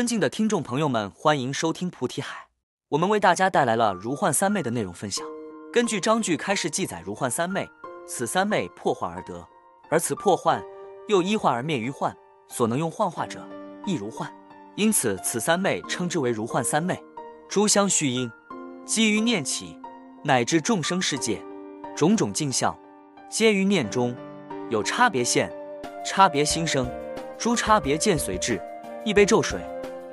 尊敬的听众朋友们，欢迎收听菩提海。我们为大家带来了如幻三昧的内容分享。根据章句开示记载，如幻三昧，此三昧破幻而得，而此破幻又依幻而灭于幻，所能用幻化者，亦如幻。因此，此三昧称之为如幻三昧。诸相续因，基于念起，乃至众生世界种种镜像，皆于念中有差别现，差别心生，诸差别见随至。一杯咒水。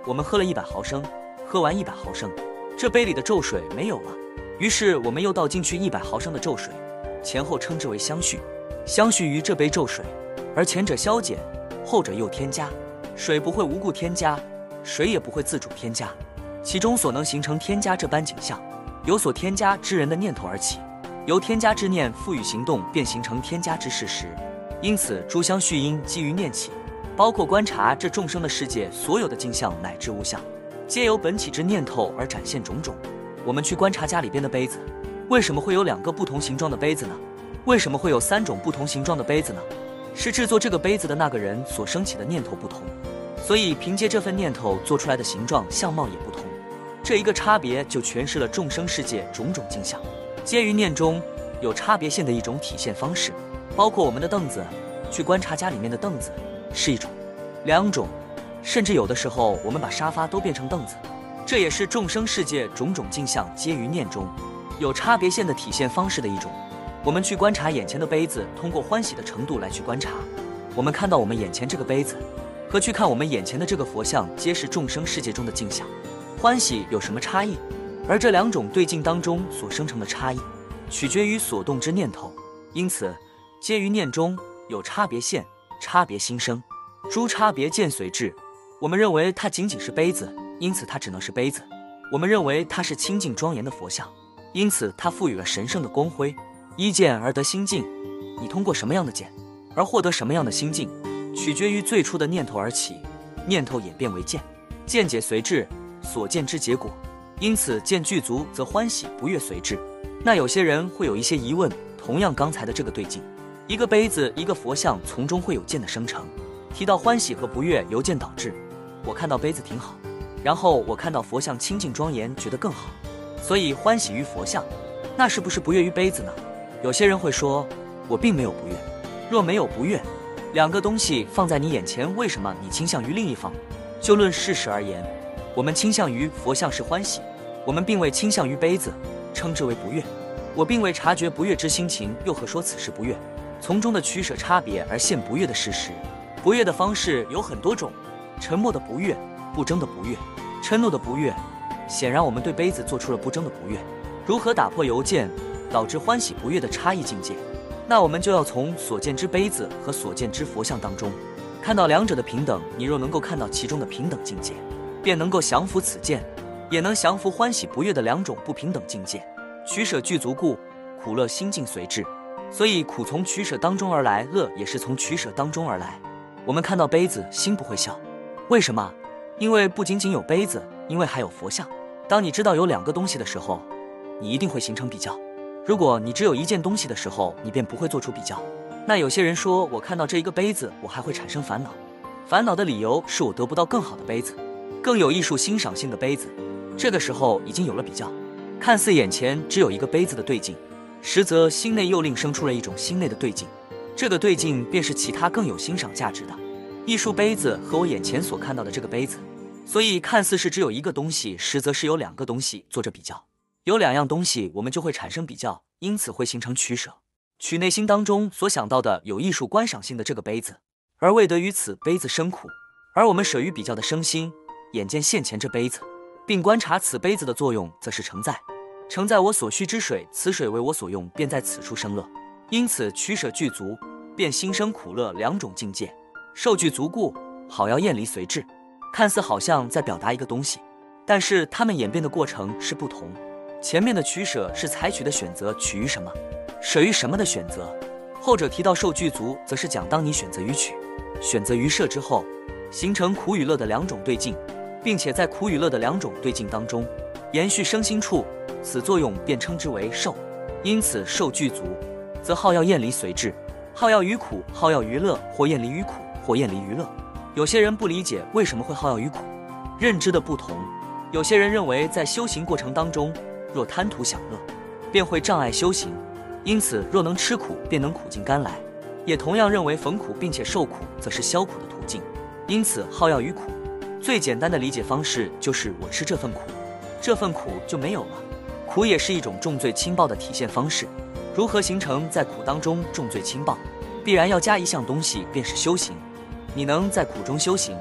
我们喝了一百毫升，喝完一百毫升，这杯里的咒水没有了。于是我们又倒进去一百毫升的咒水，前后称之为相续，相续于这杯咒水，而前者消减，后者又添加。水不会无故添加，水也不会自主添加，其中所能形成添加这般景象，有所添加之人的念头而起，由添加之念赋予行动，便形成添加之事实。因此，诸相续因基于念起。包括观察这众生的世界，所有的镜像乃至物象，皆由本起之念头而展现种种。我们去观察家里边的杯子，为什么会有两个不同形状的杯子呢？为什么会有三种不同形状的杯子呢？是制作这个杯子的那个人所升起的念头不同，所以凭借这份念头做出来的形状相貌也不同。这一个差别就诠释了众生世界种种镜像，皆于念中有差别性的一种体现方式。包括我们的凳子，去观察家里面的凳子。是一种，两种，甚至有的时候我们把沙发都变成凳子，这也是众生世界种种镜像皆于念中有差别线的体现方式的一种。我们去观察眼前的杯子，通过欢喜的程度来去观察，我们看到我们眼前这个杯子和去看我们眼前的这个佛像，皆是众生世界中的镜像。欢喜有什么差异？而这两种对镜当中所生成的差异，取决于所动之念头，因此皆于念中有差别线。差别心生，诸差别见随至。我们认为它仅仅是杯子，因此它只能是杯子。我们认为它是清净庄严的佛像，因此它赋予了神圣的光辉。依见而得心境，你通过什么样的见而获得什么样的心境，取决于最初的念头而起，念头演变为见，见解随至，所见之结果。因此见具足，则欢喜不悦随至。那有些人会有一些疑问，同样刚才的这个对镜。一个杯子，一个佛像，从中会有见的生成。提到欢喜和不悦由见导致，我看到杯子挺好，然后我看到佛像清净庄严，觉得更好，所以欢喜于佛像。那是不是不悦于杯子呢？有些人会说，我并没有不悦。若没有不悦，两个东西放在你眼前，为什么你倾向于另一方？就论事实而言，我们倾向于佛像是欢喜，我们并未倾向于杯子，称之为不悦。我并未察觉不悦之心情，又何说此时不悦？从中的取舍差别而现不悦的事实，不悦的方式有很多种：沉默的不悦、不争的不悦、嗔怒的不悦。显然，我们对杯子做出了不争的不悦。如何打破邮件导致欢喜不悦的差异境界？那我们就要从所见之杯子和所见之佛像当中，看到两者的平等。你若能够看到其中的平等境界，便能够降服此见，也能降服欢喜不悦的两种不平等境界。取舍具足故，苦乐心境随之。所以苦从取舍当中而来，乐也是从取舍当中而来。我们看到杯子，心不会笑，为什么？因为不仅仅有杯子，因为还有佛像。当你知道有两个东西的时候，你一定会形成比较。如果你只有一件东西的时候，你便不会做出比较。那有些人说，我看到这一个杯子，我还会产生烦恼。烦恼的理由是我得不到更好的杯子，更有艺术欣赏性的杯子。这个时候已经有了比较，看似眼前只有一个杯子的对镜。实则心内又另生出了一种心内的对镜，这个对镜便是其他更有欣赏价值的艺术杯子和我眼前所看到的这个杯子，所以看似是只有一个东西，实则是有两个东西做着比较。有两样东西，我们就会产生比较，因此会形成取舍，取内心当中所想到的有艺术观赏性的这个杯子，而未得于此杯子生苦，而我们舍于比较的生心，眼见现前这杯子，并观察此杯子的作用，则是承载。承载我所需之水，此水为我所用，便在此处生乐。因此取舍具足，便心生苦乐两种境界。受具足故，好要厌离随至。看似好像在表达一个东西，但是它们演变的过程是不同。前面的取舍是采取的选择，取于什么，舍于什么的选择；后者提到受具足，则是讲当你选择于取，选择于舍之后，形成苦与乐的两种对境，并且在苦与乐的两种对境当中，延续生心处。此作用便称之为受，因此受具足，则好要厌离随至，好要于苦，好要于乐，或厌离于苦，或厌离于乐。有些人不理解为什么会好要于苦，认知的不同，有些人认为在修行过程当中，若贪图享乐，便会障碍修行，因此若能吃苦，便能苦尽甘来。也同样认为逢苦并且受苦，则是消苦的途径，因此好药于苦。最简单的理解方式就是我吃这份苦，这份苦就没有了。苦也是一种重罪轻报的体现方式。如何形成在苦当中重罪轻报？必然要加一项东西，便是修行。你能在苦中修行，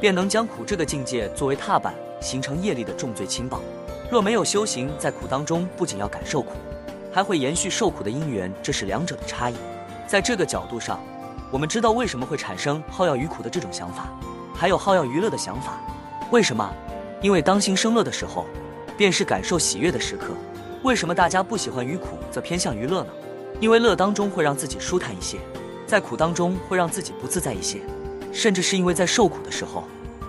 便能将苦这个境界作为踏板，形成业力的重罪轻报。若没有修行，在苦当中不仅要感受苦，还会延续受苦的因缘，这是两者的差异。在这个角度上，我们知道为什么会产生好药于苦的这种想法，还有好药于乐的想法。为什么？因为当心生乐的时候，便是感受喜悦的时刻。为什么大家不喜欢于苦，则偏向于乐呢？因为乐当中会让自己舒坦一些，在苦当中会让自己不自在一些，甚至是因为在受苦的时候，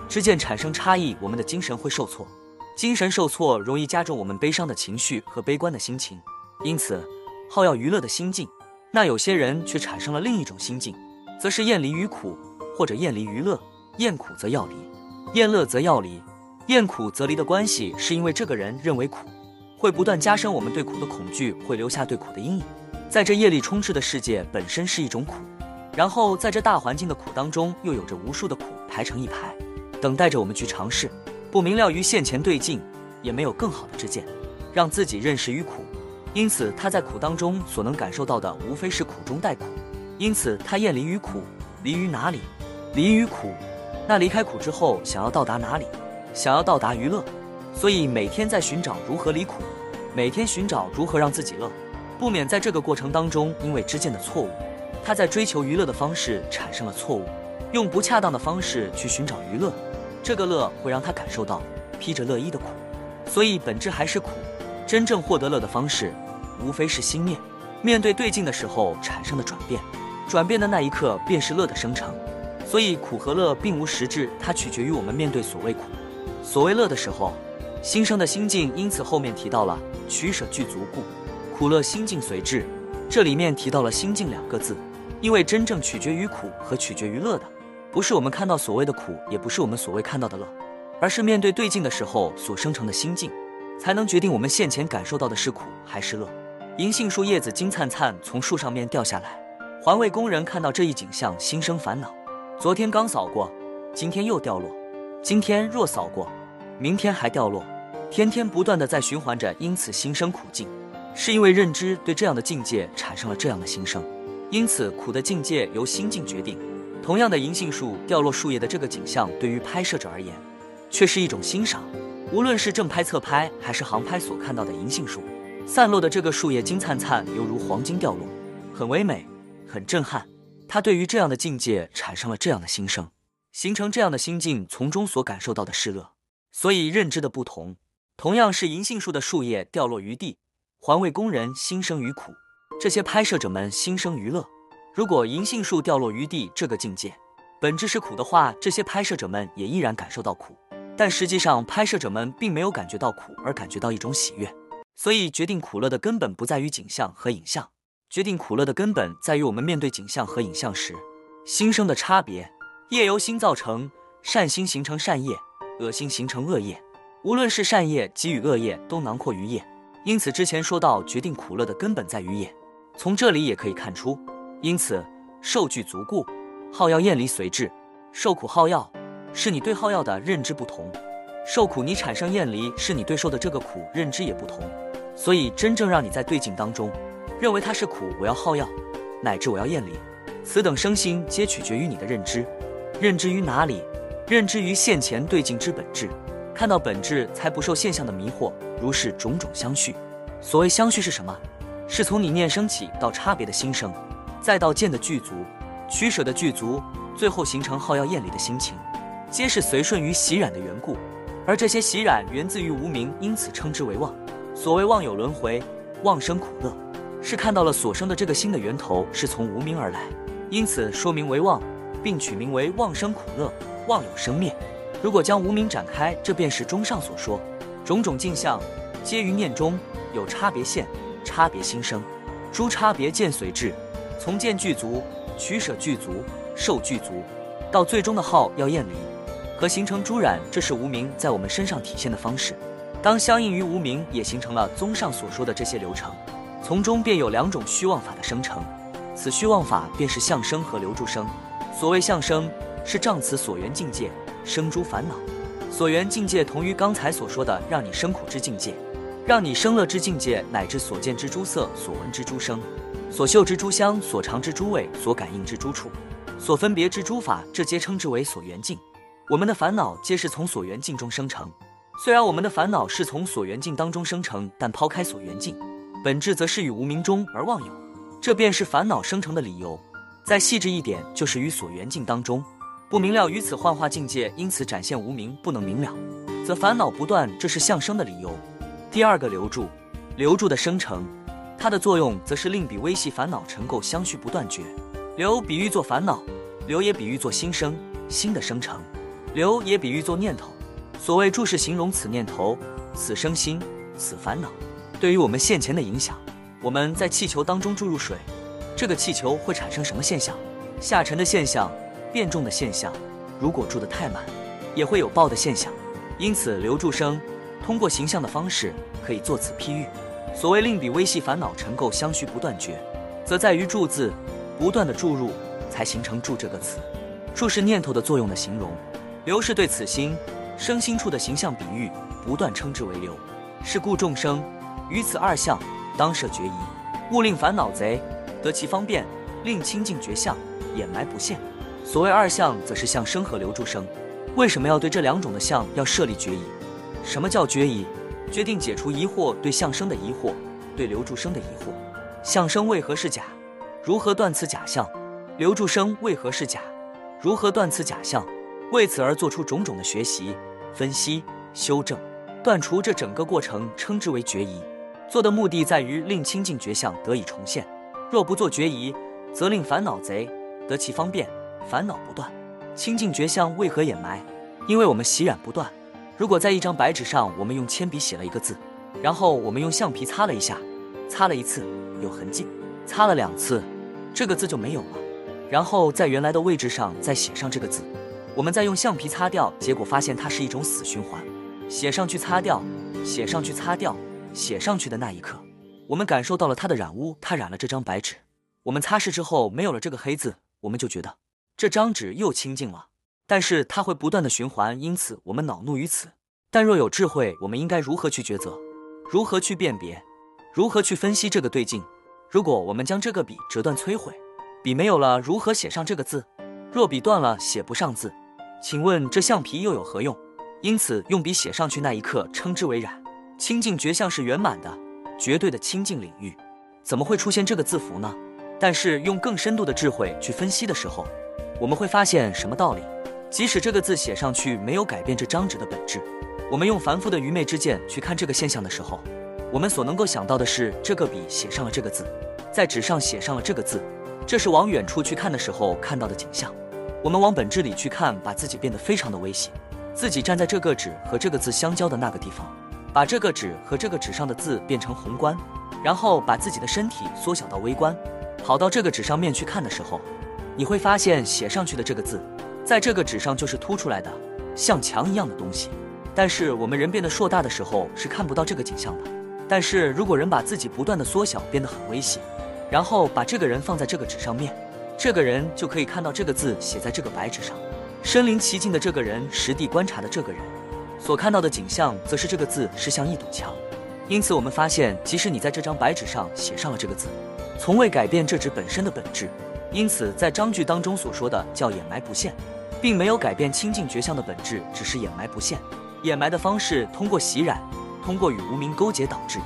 之间产生差异，我们的精神会受挫，精神受挫容易加重我们悲伤的情绪和悲观的心情。因此，好要娱乐的心境。那有些人却产生了另一种心境，则是厌离于苦，或者厌离于乐。厌苦则要离，厌乐则要离。厌苦则离的关系，是因为这个人认为苦会不断加深我们对苦的恐惧，会留下对苦的阴影。在这业力充斥的世界，本身是一种苦，然后在这大环境的苦当中，又有着无数的苦排成一排，等待着我们去尝试。不明了于现前对境，也没有更好的之见，让自己认识于苦。因此，他在苦当中所能感受到的，无非是苦中带苦。因此，他厌离于苦，离于哪里？离于苦。那离开苦之后，想要到达哪里？想要到达娱乐。所以每天在寻找如何离苦，每天寻找如何让自己乐，不免在这个过程当中，因为之间的错误，他在追求娱乐的方式产生了错误，用不恰当的方式去寻找娱乐，这个乐会让他感受到披着乐衣的苦。所以本质还是苦。真正获得乐的方式。无非是心念面对对境的时候产生的转变，转变的那一刻便是乐的生成。所以苦和乐并无实质，它取决于我们面对所谓苦、所谓乐的时候心生的心境。因此后面提到了取舍具足故，苦乐心境随至。这里面提到了心境两个字，因为真正取决于苦和取决于乐的，不是我们看到所谓的苦，也不是我们所谓看到的乐，而是面对对境的时候所生成的心境，才能决定我们现前感受到的是苦还是乐。银杏树叶子金灿灿从树上面掉下来，环卫工人看到这一景象，心生烦恼。昨天刚扫过，今天又掉落；今天若扫过，明天还掉落，天天不断的在循环着，因此心生苦境。是因为认知对这样的境界产生了这样的心声，因此苦的境界由心境决定。同样的银杏树掉落树叶的这个景象，对于拍摄者而言，却是一种欣赏。无论是正拍、侧拍还是航拍所看到的银杏树。散落的这个树叶金灿灿，犹如黄金掉落，很唯美，很震撼。他对于这样的境界产生了这样的心声，形成这样的心境，从中所感受到的是乐。所以认知的不同，同样是银杏树的树叶掉落于地，环卫工人心生于苦，这些拍摄者们心生于乐。如果银杏树掉落于地这个境界本质是苦的话，这些拍摄者们也依然感受到苦，但实际上拍摄者们并没有感觉到苦，而感觉到一种喜悦。所以，决定苦乐的根本不在于景象和影像，决定苦乐的根本在于我们面对景象和影像时心生的差别。业由心造成，善心形成善业，恶心形成恶业。无论是善业给予恶业，都囊括于业。因此，之前说到决定苦乐的根本在于业，从这里也可以看出。因此，受具足故，好药厌离随至。受苦好药，是你对好药的认知不同。受苦，你产生厌离，是你对受的这个苦认知也不同，所以真正让你在对境当中认为它是苦，我要好药，乃至我要厌离，此等生心皆取决于你的认知。认知于哪里？认知于现前对境之本质，看到本质才不受现象的迷惑。如是种种相续，所谓相续是什么？是从你念升起到差别的心生，再到见的具足，取舍的具足，最后形成好要厌离的心情，皆是随顺于习染的缘故。而这些习染源自于无名，因此称之为妄。所谓妄有轮回，妄生苦乐，是看到了所生的这个心的源头是从无名而来，因此说明为妄，并取名为妄生苦乐，妄有生灭。如果将无名展开，这便是中上所说，种种镜像，皆于念中有差别现，差别心生，诸差别见随至，从见具足，取舍具足，受具足，到最终的号要厌离。和形成诸染，这是无名在我们身上体现的方式。当相应于无名，也形成了综上所说的这些流程，从中便有两种虚妄法的生成。此虚妄法便是相生和留住生。所谓相生，是障此所缘境界，生诸烦恼。所缘境界同于刚才所说的让你生苦之境界，让你生乐之境界，乃至所见之诸色、所闻之诸声、所嗅之诸香、所尝之诸味、所感应之诸处、所分别之诸法，这皆称之为所缘境。我们的烦恼皆是从所缘境中生成。虽然我们的烦恼是从所缘境当中生成，但抛开所缘境，本质则是与无名中而妄有，这便是烦恼生成的理由。再细致一点，就是于所缘境当中不明了，于此幻化境界，因此展现无明不能明了，则烦恼不断，这是相生的理由。第二个留住，留住的生成，它的作用则是令彼微细烦恼尘垢相续不断绝。留比喻作烦恼，留也比喻作心生，心的生成，留也比喻作念头。所谓注是形容此念头、此生心、此烦恼对于我们现前的影响。我们在气球当中注入水，这个气球会产生什么现象？下沉的现象、变重的现象。如果注得太满，也会有爆的现象。因此，留住生通过形象的方式可以作此譬喻。所谓令彼微细烦恼尘垢相续不断绝，则在于注字不断的注入，才形成注这个词。注是念头的作用的形容，留是对此心。生心处的形象比喻，不断称之为流。是故众生于此二相当设决疑，勿令烦恼贼得其方便，令清净觉相掩埋不现。所谓二相，则是相生和留住生。为什么要对这两种的相要设立决疑？什么叫决疑？决定解除疑惑，对相生的疑惑，对留住生的疑惑。相生为何是假？如何断此假象？留住生为何是假？如何断此假象？为此而做出种种的学习。分析、修正、断除这整个过程，称之为决疑。做的目的在于令清净觉相得以重现。若不做决疑，则令烦恼贼得其方便，烦恼不断。清净觉相为何掩埋？因为我们洗染不断。如果在一张白纸上，我们用铅笔写了一个字，然后我们用橡皮擦了一下，擦了一次有痕迹，擦了两次，这个字就没有了。然后在原来的位置上再写上这个字。我们再用橡皮擦掉，结果发现它是一种死循环。写上去擦掉，写上去擦掉，写上去的那一刻，我们感受到了它的染污，它染了这张白纸。我们擦拭之后没有了这个黑字，我们就觉得这张纸又清净了。但是它会不断的循环，因此我们恼怒于此。但若有智慧，我们应该如何去抉择？如何去辨别？如何去分析这个对境？如果我们将这个笔折断摧毁，笔没有了，如何写上这个字？若笔断了，写不上字。请问这橡皮又有何用？因此用笔写上去那一刻称之为染。清净觉相是圆满的、绝对的清净领域，怎么会出现这个字符呢？但是用更深度的智慧去分析的时候，我们会发现什么道理？即使这个字写上去没有改变这张纸的本质，我们用凡夫的愚昧之见去看这个现象的时候，我们所能够想到的是这个笔写上了这个字，在纸上写上了这个字，这是往远处去看的时候看到的景象。我们往本质里去看，把自己变得非常的微细。自己站在这个纸和这个字相交的那个地方，把这个纸和这个纸上的字变成宏观，然后把自己的身体缩小到微观，跑到这个纸上面去看的时候，你会发现写上去的这个字，在这个纸上就是凸出来的，像墙一样的东西。但是我们人变得硕大的时候是看不到这个景象的。但是如果人把自己不断的缩小，变得很微细，然后把这个人放在这个纸上面。这个人就可以看到这个字写在这个白纸上，身临其境的这个人，实地观察的这个人，所看到的景象，则是这个字是像一堵墙。因此，我们发现，即使你在这张白纸上写上了这个字，从未改变这纸本身的本质。因此，在章句当中所说的叫掩埋不现，并没有改变清净觉相的本质，只是掩埋不现。掩埋的方式通过洗染，通过与无名勾结导致。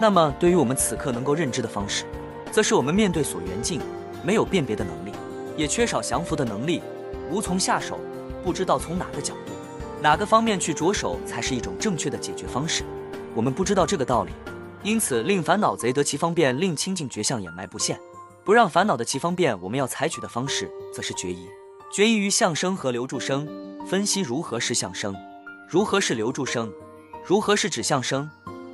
那么，对于我们此刻能够认知的方式，则是我们面对所缘境。没有辨别的能力，也缺少降服的能力，无从下手，不知道从哪个角度、哪个方面去着手才是一种正确的解决方式。我们不知道这个道理，因此令烦恼贼得其方便，令清净觉相掩埋不现，不让烦恼的其方便。我们要采取的方式，则是决疑。决疑于相生和留住生，分析如何是相生，如何是留住生，如何是指相生，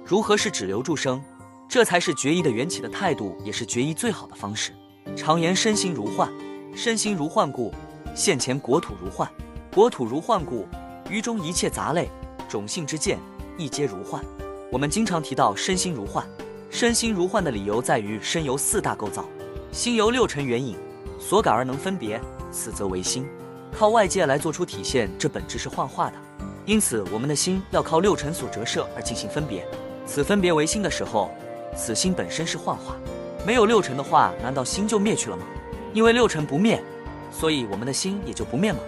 如何是指留住生，这才是决疑的缘起的态度，也是决疑最好的方式。常言身心如幻，身心如幻故，现前国土如幻，国土如幻故，于中一切杂类、种性之见，亦皆如幻。我们经常提到身心如幻，身心如幻的理由在于身由四大构造，心由六尘缘引，所感而能分别，此则为心。靠外界来做出体现，这本质是幻化的。因此，我们的心要靠六尘所折射而进行分别，此分别为心的时候，此心本身是幻化。没有六尘的话，难道心就灭去了吗？因为六尘不灭，所以我们的心也就不灭吗？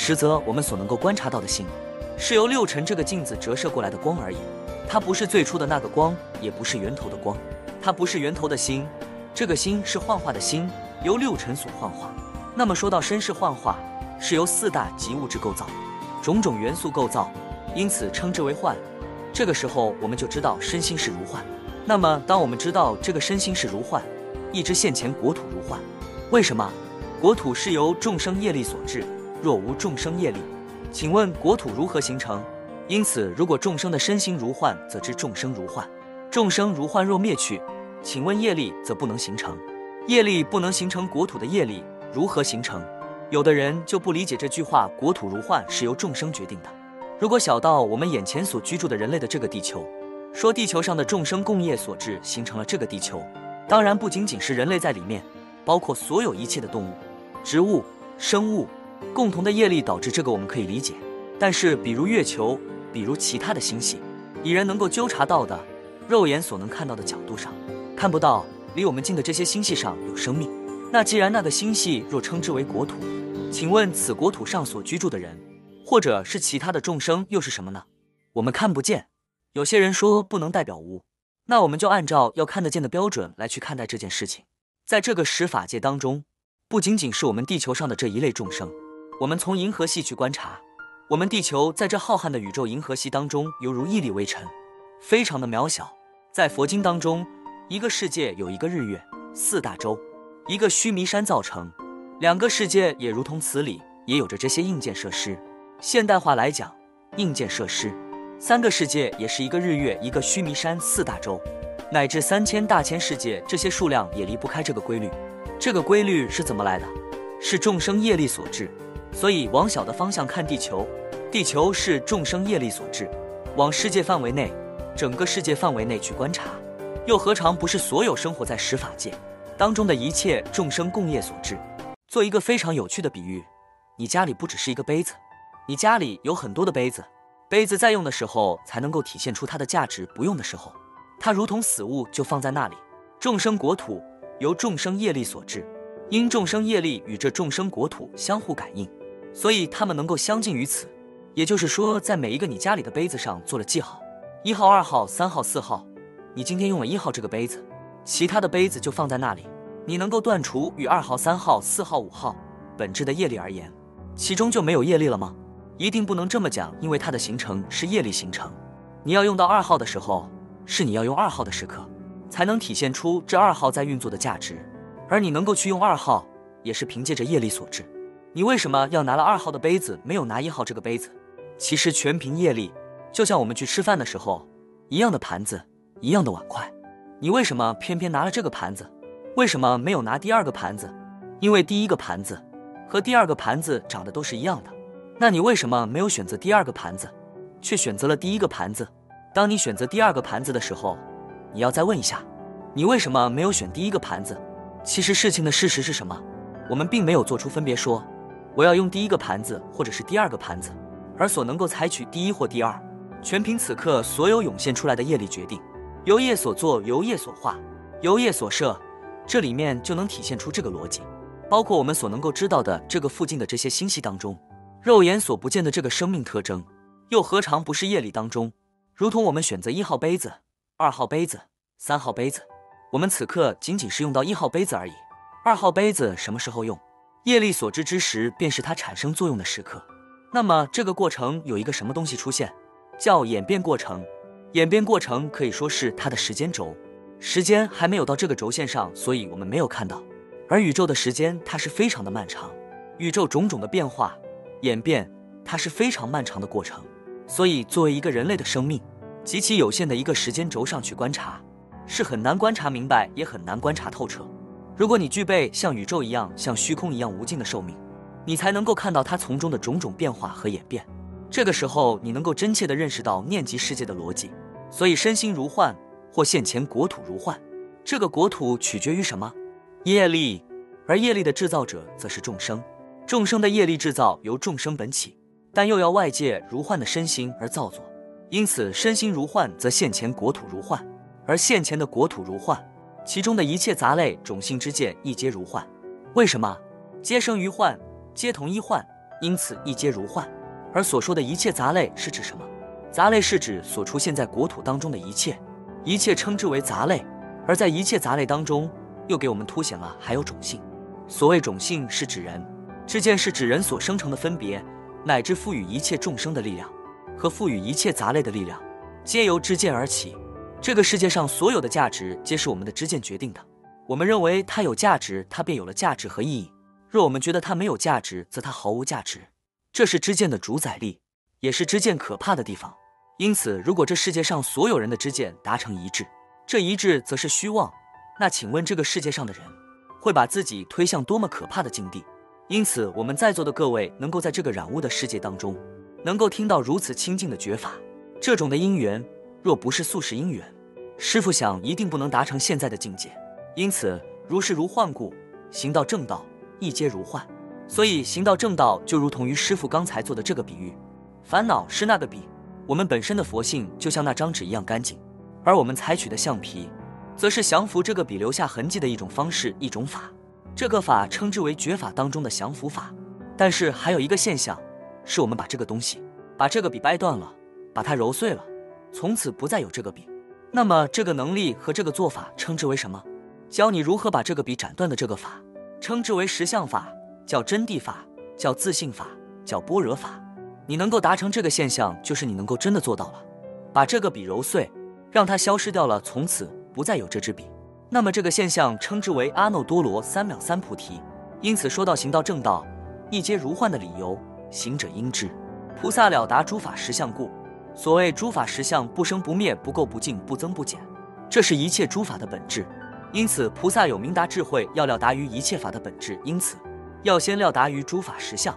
实则我们所能够观察到的星，是由六尘这个镜子折射过来的光而已。它不是最初的那个光，也不是源头的光，它不是源头的心。这个心是幻化的心，由六尘所幻化。那么说到身是幻化，是由四大及物质构造，种种元素构造，因此称之为幻。这个时候我们就知道身心是如幻。那么当我们知道这个身心是如幻，一知现前国土如幻。为什么？国土是由众生业力所致。若无众生业力，请问国土如何形成？因此，如果众生的身心如幻，则知众生如幻。众生如幻若灭去，请问业力则不能形成。业力不能形成国土的业力如何形成？有的人就不理解这句话：国土如幻是由众生决定的。如果小到我们眼前所居住的人类的这个地球，说地球上的众生共业所致形成了这个地球，当然不仅仅是人类在里面，包括所有一切的动物、植物、生物。共同的业力导致这个，我们可以理解。但是，比如月球，比如其他的星系，以人能够纠察到的、肉眼所能看到的角度上，看不到离我们近的这些星系上有生命。那既然那个星系若称之为国土，请问此国土上所居住的人，或者是其他的众生，又是什么呢？我们看不见。有些人说不能代表无，那我们就按照要看得见的标准来去看待这件事情。在这个十法界当中，不仅仅是我们地球上的这一类众生。我们从银河系去观察，我们地球在这浩瀚的宇宙银河系当中，犹如一粒微尘，非常的渺小。在佛经当中，一个世界有一个日月，四大洲，一个须弥山造成，两个世界也如同此理，也有着这些硬件设施。现代化来讲，硬件设施，三个世界也是一个日月，一个须弥山，四大洲，乃至三千大千世界，这些数量也离不开这个规律。这个规律是怎么来的？是众生业力所致。所以，往小的方向看地球，地球是众生业力所致；往世界范围内，整个世界范围内去观察，又何尝不是所有生活在十法界当中的一切众生共业所致？做一个非常有趣的比喻，你家里不只是一个杯子，你家里有很多的杯子，杯子在用的时候才能够体现出它的价值，不用的时候，它如同死物就放在那里。众生国土由众生业力所致，因众生业力与这众生国土相互感应。所以他们能够相近于此，也就是说，在每一个你家里的杯子上做了记号，一号、二号、三号、四号。你今天用了一号这个杯子，其他的杯子就放在那里。你能够断除与二号、三号、四号、五号本质的业力而言，其中就没有业力了吗？一定不能这么讲，因为它的形成是业力形成。你要用到二号的时候，是你要用二号的时刻，才能体现出这二号在运作的价值。而你能够去用二号，也是凭借着业力所致。你为什么要拿了二号的杯子，没有拿一号这个杯子？其实全凭业力，就像我们去吃饭的时候，一样的盘子，一样的碗筷，你为什么偏偏拿了这个盘子？为什么没有拿第二个盘子？因为第一个盘子和第二个盘子长得都是一样的。那你为什么没有选择第二个盘子，却选择了第一个盘子？当你选择第二个盘子的时候，你要再问一下，你为什么没有选第一个盘子？其实事情的事实是什么？我们并没有做出分别说。我要用第一个盘子，或者是第二个盘子，而所能够采取第一或第二，全凭此刻所有涌现出来的业力决定。由业所作，由业所化，由业所设，这里面就能体现出这个逻辑。包括我们所能够知道的这个附近的这些星系当中，肉眼所不见的这个生命特征，又何尝不是业力当中？如同我们选择一号杯子、二号杯子、三号杯子，我们此刻仅仅是用到一号杯子而已。二号杯子什么时候用？业力所知之时，便是它产生作用的时刻。那么这个过程有一个什么东西出现，叫演变过程。演变过程可以说是它的时间轴，时间还没有到这个轴线上，所以我们没有看到。而宇宙的时间，它是非常的漫长。宇宙种种的变化、演变，它是非常漫长的过程。所以作为一个人类的生命，极其有限的一个时间轴上去观察，是很难观察明白，也很难观察透彻。如果你具备像宇宙一样、像虚空一样无尽的寿命，你才能够看到它从中的种种变化和演变。这个时候你能够真切地认识到念及世界的逻辑。所以身心如幻，或现前国土如幻。这个国土取决于什么？业力，而业力的制造者则是众生。众生的业力制造由众生本起，但又要外界如幻的身心而造作。因此，身心如幻，则现前国土如幻；而现前的国土如幻，其中的一切杂类种性之见亦皆如幻。为什么？皆生于幻，皆同一幻，因此亦皆如幻。而所说的一切杂类是指什么？杂类是指所出现在国土当中的一切，一切称之为杂类。而在一切杂类当中，又给我们凸显了还有种性。所谓种性，是指人之见，是指人所生成的分别，乃至赋予一切众生的力量。和赋予一切杂类的力量，皆由之见而起。这个世界上所有的价值，皆是我们的知见决定的。我们认为它有价值，它便有了价值和意义；若我们觉得它没有价值，则它毫无价值。这是知见的主宰力，也是知见可怕的地方。因此，如果这世界上所有人的知见达成一致，这一致则是虚妄。那请问，这个世界上的人会把自己推向多么可怕的境地？因此，我们在座的各位能够在这个染污的世界当中。能够听到如此清净的觉法，这种的因缘，若不是宿世因缘，师傅想一定不能达成现在的境界。因此，如是如幻故，行道正道亦皆如幻。所以，行道正道就如同于师傅刚才做的这个比喻，烦恼是那个笔，我们本身的佛性就像那张纸一样干净，而我们采取的橡皮，则是降服这个笔留下痕迹的一种方式、一种法。这个法称之为绝法当中的降服法。但是还有一个现象。是我们把这个东西，把这个笔掰断了，把它揉碎了，从此不再有这个笔。那么这个能力和这个做法称之为什么？教你如何把这个笔斩断的这个法，称之为实相法，叫真谛法，叫自信法，叫般若法。你能够达成这个现象，就是你能够真的做到了，把这个笔揉碎，让它消失掉了，从此不再有这支笔。那么这个现象称之为阿耨多罗三藐三菩提。因此说到行道正道，一皆如幻的理由。行者应知，菩萨了达诸法实相故。所谓诸法实相，不生不灭，不垢不净，不增不减，这是一切诸法的本质。因此，菩萨有明达智慧，要了达于一切法的本质。因此，要先了达于诸法实相。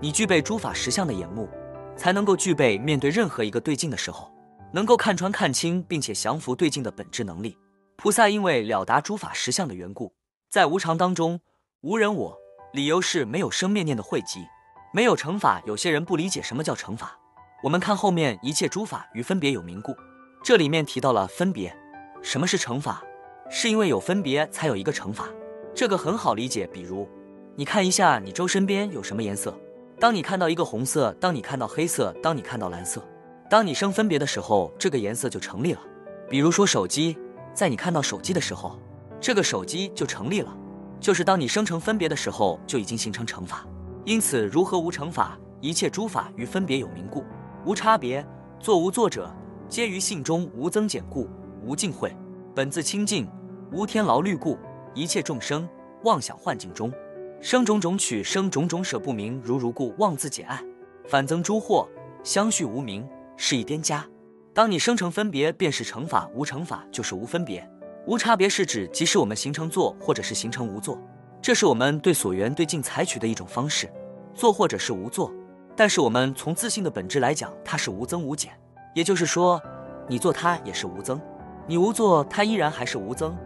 你具备诸法实相的眼目，才能够具备面对任何一个对境的时候，能够看穿、看清，并且降服对境的本质能力。菩萨因为了达诸法实相的缘故，在无常当中无人我，理由是没有生灭念的汇集。没有成法，有些人不理解什么叫成法。我们看后面一切诸法与分别有名故，这里面提到了分别。什么是乘法？是因为有分别才有一个乘法，这个很好理解。比如，你看一下你周身边有什么颜色，当你看到一个红色，当你看到黑色，当你看到蓝色，当你生分别的时候，这个颜色就成立了。比如说手机，在你看到手机的时候，这个手机就成立了，就是当你生成分别的时候，就已经形成乘法。因此，如何无成法？一切诸法与分别有名故，无差别，作无作者，皆于性中无增减故，无尽慧，本自清净，无天劳虑故。一切众生妄想幻境中，生种种取，生种种舍不明，如如故，妄自解爱，反增诸惑，相续无明，是一颠加。当你生成分别，便是成法；无成法，就是无分别。无差别是指，即使我们形成作，或者是形成无作。这是我们对所缘对境采取的一种方式，作或者是无作。但是我们从自信的本质来讲，它是无增无减。也就是说，你做它也是无增，你无做它依然还是无增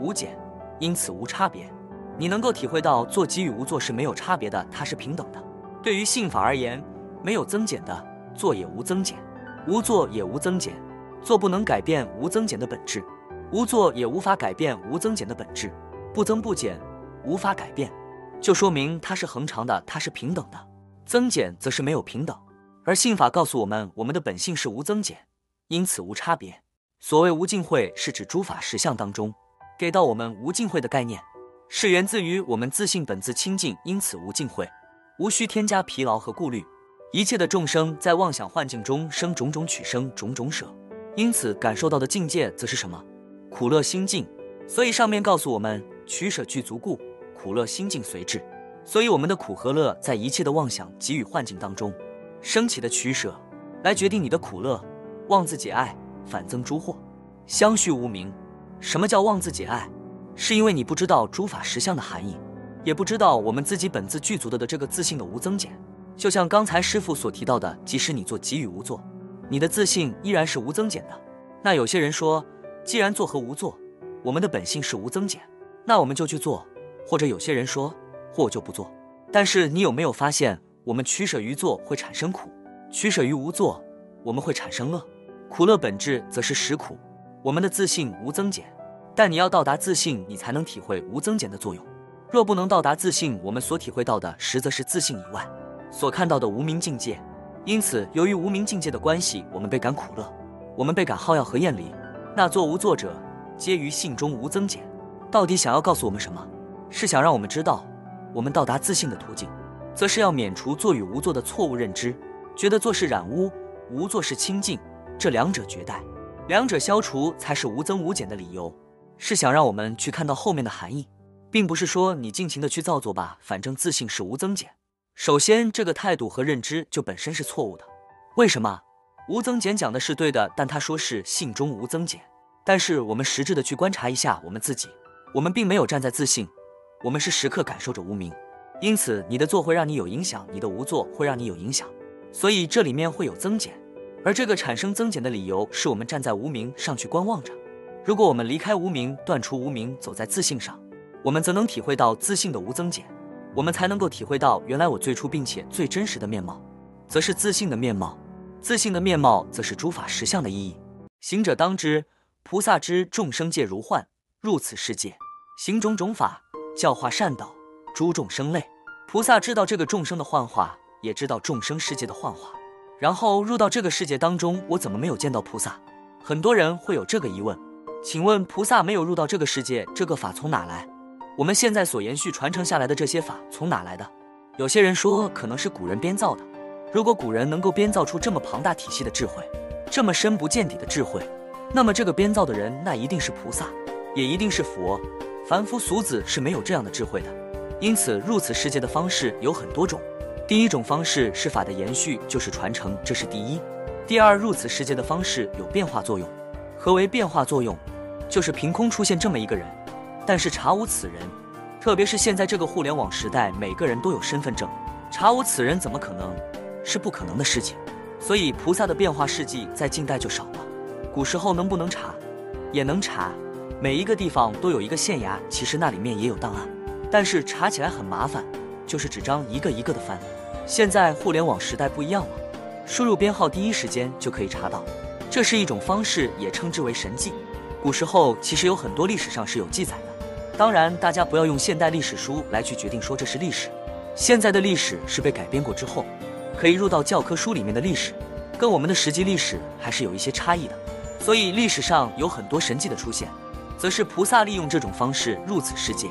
无减，因此无差别。你能够体会到做即与无做是没有差别的，它是平等的。对于信法而言，没有增减的，做也无增减，无做也无增减。做不能改变无增减的本质，无做也无法改变无增减的本质，不增不减。无法改变，就说明它是恒常的，它是平等的。增减则是没有平等。而信法告诉我们，我们的本性是无增减，因此无差别。所谓无尽慧，是指诸法实相当中给到我们无尽慧的概念，是源自于我们自信本自清净，因此无尽慧，无需添加疲劳和顾虑。一切的众生在妄想幻境中生种种取生种种舍，因此感受到的境界则是什么？苦乐心境。所以上面告诉我们，取舍具足故。苦乐心境随至，所以我们的苦和乐在一切的妄想给予幻境当中升起的取舍，来决定你的苦乐。妄自解爱，反增诸惑，相续无明。什么叫妄自解爱？是因为你不知道诸法实相的含义，也不知道我们自己本自具足的的这个自信的无增减，就像刚才师傅所提到的，即使你做给予无做，你的自信依然是无增减的。那有些人说，既然做和无做，我们的本性是无增减，那我们就去做；或者有些人说，或就不做。但是你有没有发现，我们取舍于做会产生苦，取舍于无做，我们会产生乐。苦乐本质则是实苦。我们的自信无增减，但你要到达自信，你才能体会无增减的作用。若不能到达自信，我们所体会到的实则是自信以外。所看到的无名境界，因此由于无名境界的关系，我们倍感苦乐，我们倍感好药和厌离。那作无作者，皆于性中无增减。到底想要告诉我们什么？是想让我们知道，我们到达自信的途径，则是要免除做与无做的错误认知，觉得做是染污，无做是清净，这两者绝代，两者消除才是无增无减的理由。是想让我们去看到后面的含义，并不是说你尽情的去造作吧，反正自信是无增减。首先，这个态度和认知就本身是错误的。为什么？无增减讲的是对的，但他说是性中无增减。但是我们实质的去观察一下我们自己，我们并没有站在自信，我们是时刻感受着无名。因此，你的做会让你有影响，你的无做会让你有影响。所以这里面会有增减，而这个产生增减的理由是我们站在无名上去观望着。如果我们离开无名，断除无名，走在自信上，我们则能体会到自信的无增减。我们才能够体会到，原来我最初并且最真实的面貌，则是自信的面貌；自信的面貌，则是诸法实相的意义。行者当知，菩萨知众生界如幻，入此世界，行种种法，教化善导诸众生类。菩萨知道这个众生的幻化，也知道众生世界的幻化。然后入到这个世界当中，我怎么没有见到菩萨？很多人会有这个疑问，请问菩萨没有入到这个世界，这个法从哪来？我们现在所延续传承下来的这些法从哪来的？有些人说可能是古人编造的。如果古人能够编造出这么庞大体系的智慧，这么深不见底的智慧，那么这个编造的人那一定是菩萨，也一定是佛。凡夫俗子是没有这样的智慧的。因此入此世界的方式有很多种。第一种方式是法的延续，就是传承，这是第一。第二，入此世界的方式有变化作用。何为变化作用？就是凭空出现这么一个人。但是查无此人，特别是现在这个互联网时代，每个人都有身份证，查无此人怎么可能？是不可能的事情。所以菩萨的变化事迹在近代就少了。古时候能不能查？也能查，每一个地方都有一个县衙，其实那里面也有档案，但是查起来很麻烦，就是纸张一个一个的翻。现在互联网时代不一样了，输入编号第一时间就可以查到，这是一种方式，也称之为神迹。古时候其实有很多历史上是有记载的。当然，大家不要用现代历史书来去决定说这是历史。现在的历史是被改编过之后，可以入到教科书里面的历史，跟我们的实际历史还是有一些差异的。所以历史上有很多神迹的出现，则是菩萨利用这种方式入此世界。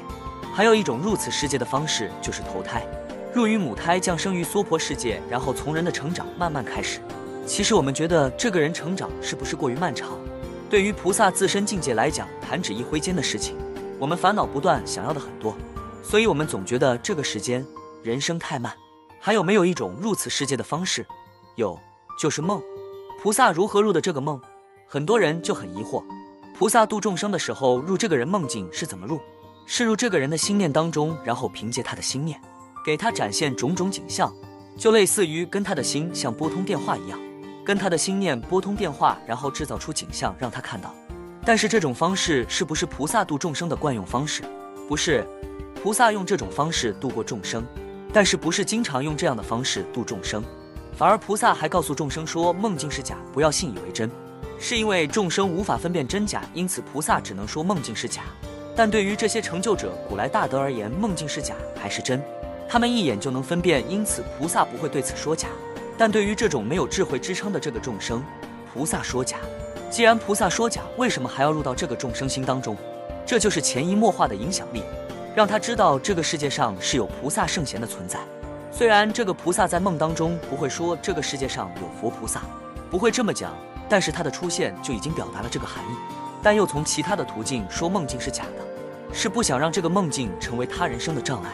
还有一种入此世界的方式就是投胎，入于母胎，降生于娑婆世界，然后从人的成长慢慢开始。其实我们觉得这个人成长是不是过于漫长？对于菩萨自身境界来讲，弹指一挥间的事情。我们烦恼不断，想要的很多，所以我们总觉得这个时间人生太慢。还有没有一种入此世界的方式？有，就是梦。菩萨如何入的这个梦？很多人就很疑惑。菩萨度众生的时候，入这个人梦境是怎么入？是入这个人的心念当中，然后凭借他的心念，给他展现种种景象，就类似于跟他的心像拨通电话一样，跟他的心念拨通电话，然后制造出景象让他看到。但是这种方式是不是菩萨度众生的惯用方式？不是，菩萨用这种方式度过众生，但是不是经常用这样的方式度众生，反而菩萨还告诉众生说梦境是假，不要信以为真，是因为众生无法分辨真假，因此菩萨只能说梦境是假。但对于这些成就者、古来大德而言，梦境是假还是真，他们一眼就能分辨，因此菩萨不会对此说假。但对于这种没有智慧支撑的这个众生，菩萨说假。既然菩萨说假，为什么还要入到这个众生心当中？这就是潜移默化的影响力，让他知道这个世界上是有菩萨圣贤的存在。虽然这个菩萨在梦当中不会说这个世界上有佛菩萨，不会这么讲，但是他的出现就已经表达了这个含义。但又从其他的途径说梦境是假的，是不想让这个梦境成为他人生的障碍。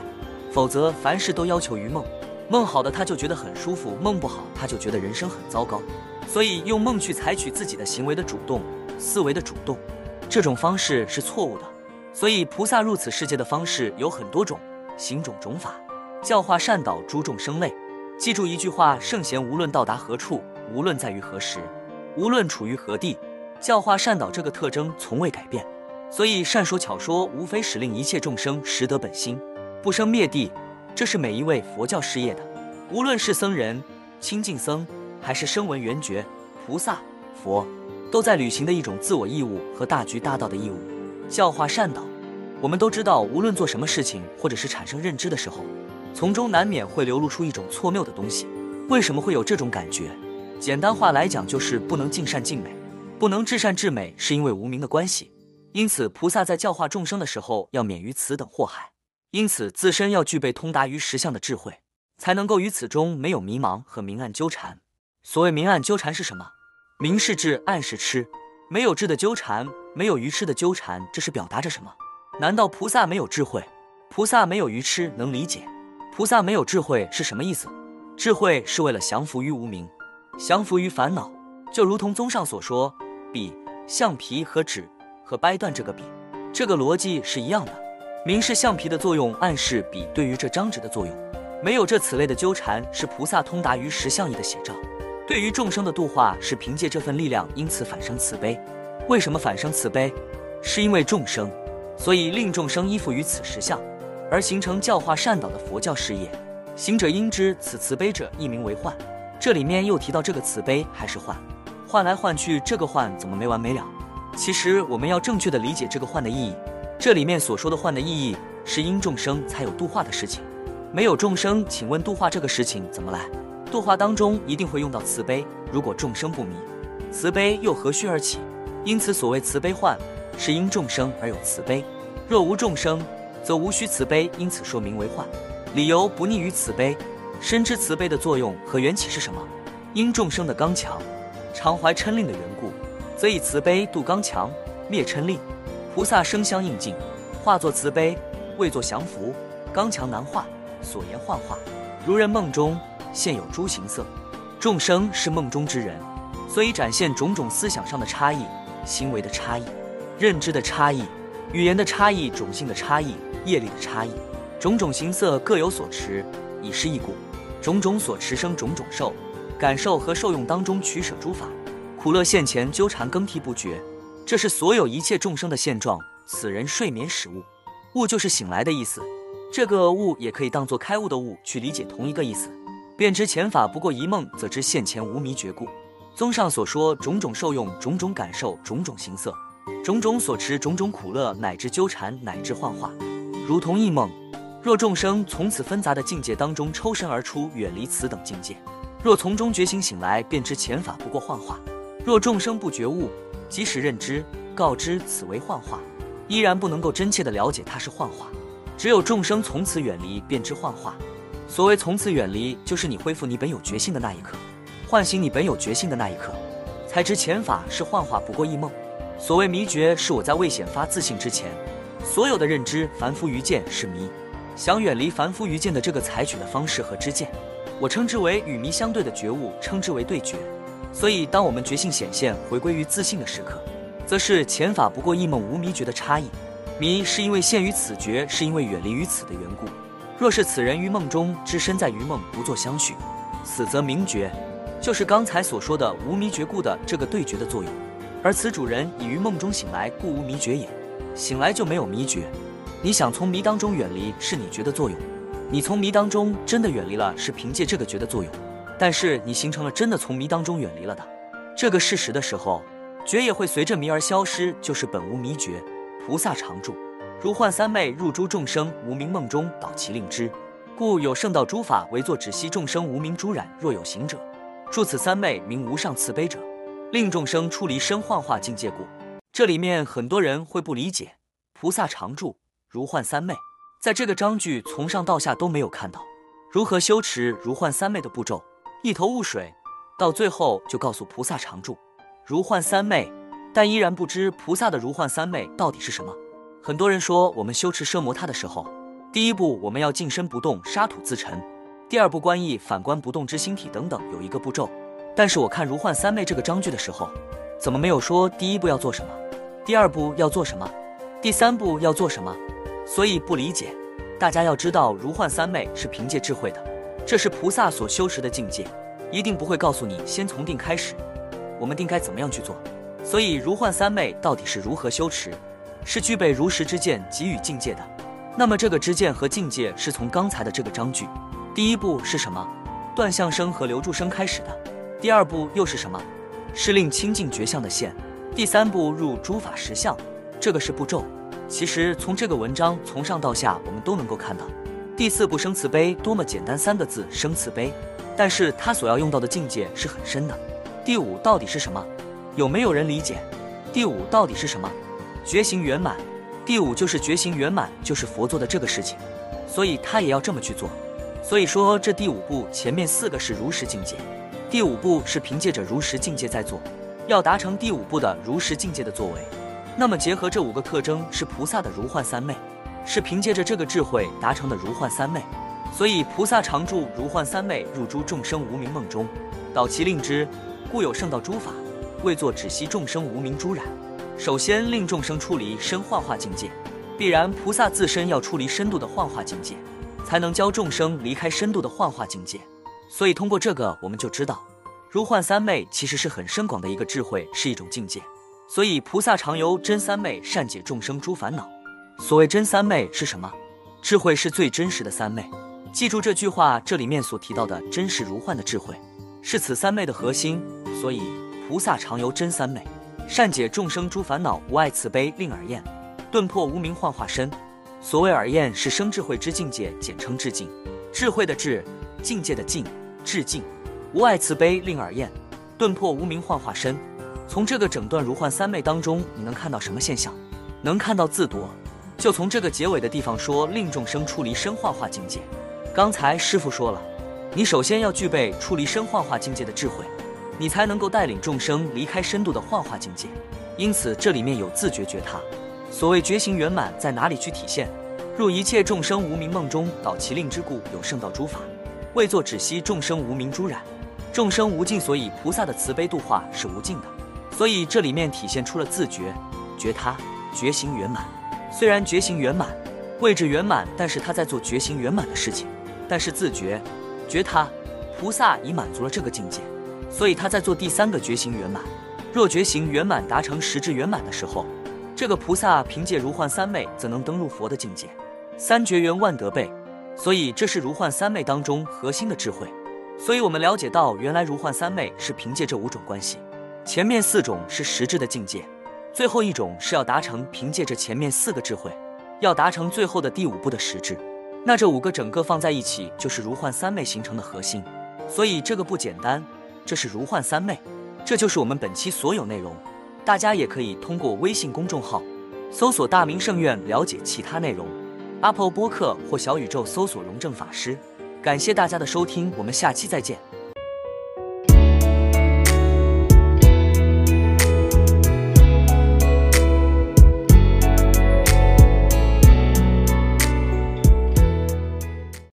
否则凡事都要求于梦，梦好的他就觉得很舒服，梦不好他就觉得人生很糟糕。所以用梦去采取自己的行为的主动思维的主动，这种方式是错误的。所以菩萨入此世界的方式有很多种，行种种法，教化善导诸众生类。记住一句话：圣贤无论到达何处，无论在于何时，无论处于何地，教化善导这个特征从未改变。所以善说巧说，无非使令一切众生识得本心，不生灭地。这是每一位佛教事业的，无论是僧人、清净僧，还是声闻缘觉、菩萨、佛，都在履行的一种自我义务和大局大道的义务，教化善导。我们都知道，无论做什么事情，或者是产生认知的时候，从中难免会流露出一种错谬的东西。为什么会有这种感觉？简单话来讲，就是不能尽善尽美，不能至善至美，是因为无名的关系。因此，菩萨在教化众生的时候，要免于此等祸害。因此，自身要具备通达于实相的智慧，才能够于此中没有迷茫和明暗纠缠。所谓明暗纠缠是什么？明是智，暗是痴。没有智的纠缠，没有愚痴的纠缠，这是表达着什么？难道菩萨没有智慧？菩萨没有愚痴能理解？菩萨没有智慧是什么意思？智慧是为了降服于无名，降服于烦恼，就如同综上所说，笔、橡皮和纸和掰断这个笔，这个逻辑是一样的。明是橡皮的作用，暗示笔对于这张纸的作用。没有这此类的纠缠，是菩萨通达于实相义的写照。对于众生的度化，是凭借这份力量，因此反生慈悲。为什么反生慈悲？是因为众生。所以令众生依附于此实相，而形成教化善导的佛教事业。行者应知此慈悲者亦名为患。这里面又提到这个慈悲还是幻，换来换去，这个幻怎么没完没了？其实我们要正确的理解这个幻的意义。这里面所说的幻的意义，是因众生才有度化的事情。没有众生，请问度化这个事情怎么来？度化当中一定会用到慈悲。如果众生不迷，慈悲又何须而起？因此所谓慈悲幻。是因众生而有慈悲，若无众生，则无需慈悲。因此说明为幻。理由不逆于慈悲，深知慈悲的作用和缘起是什么。因众生的刚强，常怀嗔吝的缘故，则以慈悲度刚强，灭嗔吝。菩萨生相应境，化作慈悲，为作降服。刚强难化，所言幻化。如人梦中现有诸形色，众生是梦中之人，所以展现种种思想上的差异，行为的差异。认知的差异，语言的差异，种性的差异，业力的差异，种种形色各有所持，以是异故，种种所持生种种受，感受和受用当中取舍诸法，苦乐现前纠缠更替不绝，这是所有一切众生的现状。此人睡眠始悟，悟就是醒来的意思，这个悟也可以当做开悟的悟去理解，同一个意思。便知前法不过一梦，则知现前无迷觉故。综上所说，种种受用，种种感受，种种形色。种种所持，种种苦乐，乃至纠缠，乃至幻化，如同一梦。若众生从此纷杂的境界当中抽身而出，远离此等境界；若从中觉醒醒来，便知前法不过幻化。若众生不觉悟，即使认知告知此为幻化，依然不能够真切的了解它是幻化。只有众生从此远离，便知幻化。所谓从此远离，就是你恢复你本有觉性的那一刻，唤醒你本有觉性的那一刻，才知前法是幻化，不过一梦。所谓迷觉，是我在未显发自性之前，所有的认知凡夫愚见是迷。想远离凡夫愚见的这个采取的方式和知见，我称之为与迷相对的觉悟，称之为对觉。所以，当我们觉性显现，回归于自信的时刻，则是前法不过一梦无迷觉的差异。迷是因为陷于此觉，是因为远离于此的缘故。若是此人于梦中知身在于梦，不作相续，此则明觉，就是刚才所说的无迷觉故的这个对觉的作用。而此主人已于梦中醒来，故无迷觉也。醒来就没有迷觉。你想从迷当中远离，是你觉的作用。你从迷当中真的远离了，是凭借这个觉的作用。但是你形成了真的从迷当中远离了的这个事实的时候，觉也会随着迷而消失，就是本无迷觉。菩萨常住，如幻三昧入诸众生无明梦中，导其令之。故有圣道诸法为作止息众生无明诸染。若有行者，住此三昧名无上慈悲者。令众生出离身幻化境界故，这里面很多人会不理解。菩萨常住如幻三昧，在这个章句从上到下都没有看到如何修持如幻三昧的步骤，一头雾水。到最后就告诉菩萨常住如幻三昧，但依然不知菩萨的如幻三昧到底是什么。很多人说，我们修持奢摩他的时候，第一步我们要静身不动，沙土自沉；第二步观意反观不动之心体等等，有一个步骤。但是我看如幻三昧这个章句的时候，怎么没有说第一步要做什么，第二步要做什么，第三步要做什么？所以不理解。大家要知道，如幻三昧是凭借智慧的，这是菩萨所修持的境界，一定不会告诉你先从定开始，我们定该怎么样去做。所以如幻三昧到底是如何修持？是具备如实之见给予境界的。那么这个知见和境界是从刚才的这个章句，第一步是什么？断相生和留住生开始的。第二步又是什么？是令清净觉相的线。第三步入诸法实相，这个是步骤。其实从这个文章从上到下，我们都能够看到。第四步生慈悲，多么简单三个字，生慈悲。但是它所要用到的境界是很深的。第五到底是什么？有没有人理解？第五到底是什么？觉醒圆满。第五就是觉醒圆满，就是佛做的这个事情，所以他也要这么去做。所以说这第五步前面四个是如实境界，第五步是凭借着如实境界在做，要达成第五步的如实境界的作为。那么结合这五个特征是菩萨的如幻三昧，是凭借着这个智慧达成的如幻三昧。所以菩萨常住如幻三昧，入诸众生无明梦中，导其令之，故有圣道诸法，为作止息众生无明诸染。首先令众生出离深幻化境界，必然菩萨自身要出离深度的幻化境界，才能教众生离开深度的幻化境界。所以通过这个，我们就知道，如幻三昧其实是很深广的一个智慧，是一种境界。所以菩萨常由真三昧善解众生诸烦恼。所谓真三昧是什么？智慧是最真实的三昧。记住这句话，这里面所提到的真实如幻的智慧，是此三昧的核心。所以菩萨常由真三昧善解众生诸烦恼，无碍慈悲令耳厌，顿破无明幻化身。所谓耳厌，是生智慧之境界，简称智境。智慧的智，境界的境，智境。无碍慈悲令耳厌，顿破无明幻化身。从这个整段如幻三昧当中，你能看到什么现象？能看到自夺。就从这个结尾的地方说，令众生出离深幻化境界。刚才师傅说了，你首先要具备出离深幻化境界的智慧，你才能够带领众生离开深度的幻化境界。因此，这里面有自觉觉他。所谓觉醒圆满，在哪里去体现？入一切众生无明梦中，导其令之故，有圣道诸法，为作止息众生无明诸染。众生无尽，所以菩萨的慈悲度化是无尽的。所以这里面体现出了自觉、觉他、觉醒圆满。虽然觉醒圆满，位置圆满，但是他在做觉醒圆满的事情。但是自觉、觉他，菩萨已满足了这个境界，所以他在做第三个觉醒圆满。若觉醒圆满达成实质圆满的时候，这个菩萨凭借如幻三昧，则能登入佛的境界。三觉圆万德备，所以这是如幻三昧当中核心的智慧。所以我们了解到，原来如幻三昧是凭借这五种关系。前面四种是实质的境界，最后一种是要达成凭借着前面四个智慧，要达成最后的第五步的实质。那这五个整个放在一起，就是如幻三昧形成的核心。所以这个不简单，这是如幻三昧。这就是我们本期所有内容。大家也可以通过微信公众号搜索“大明圣院”了解其他内容。Apple 播客或小宇宙搜索“荣正法师”。感谢大家的收听，我们下期再见。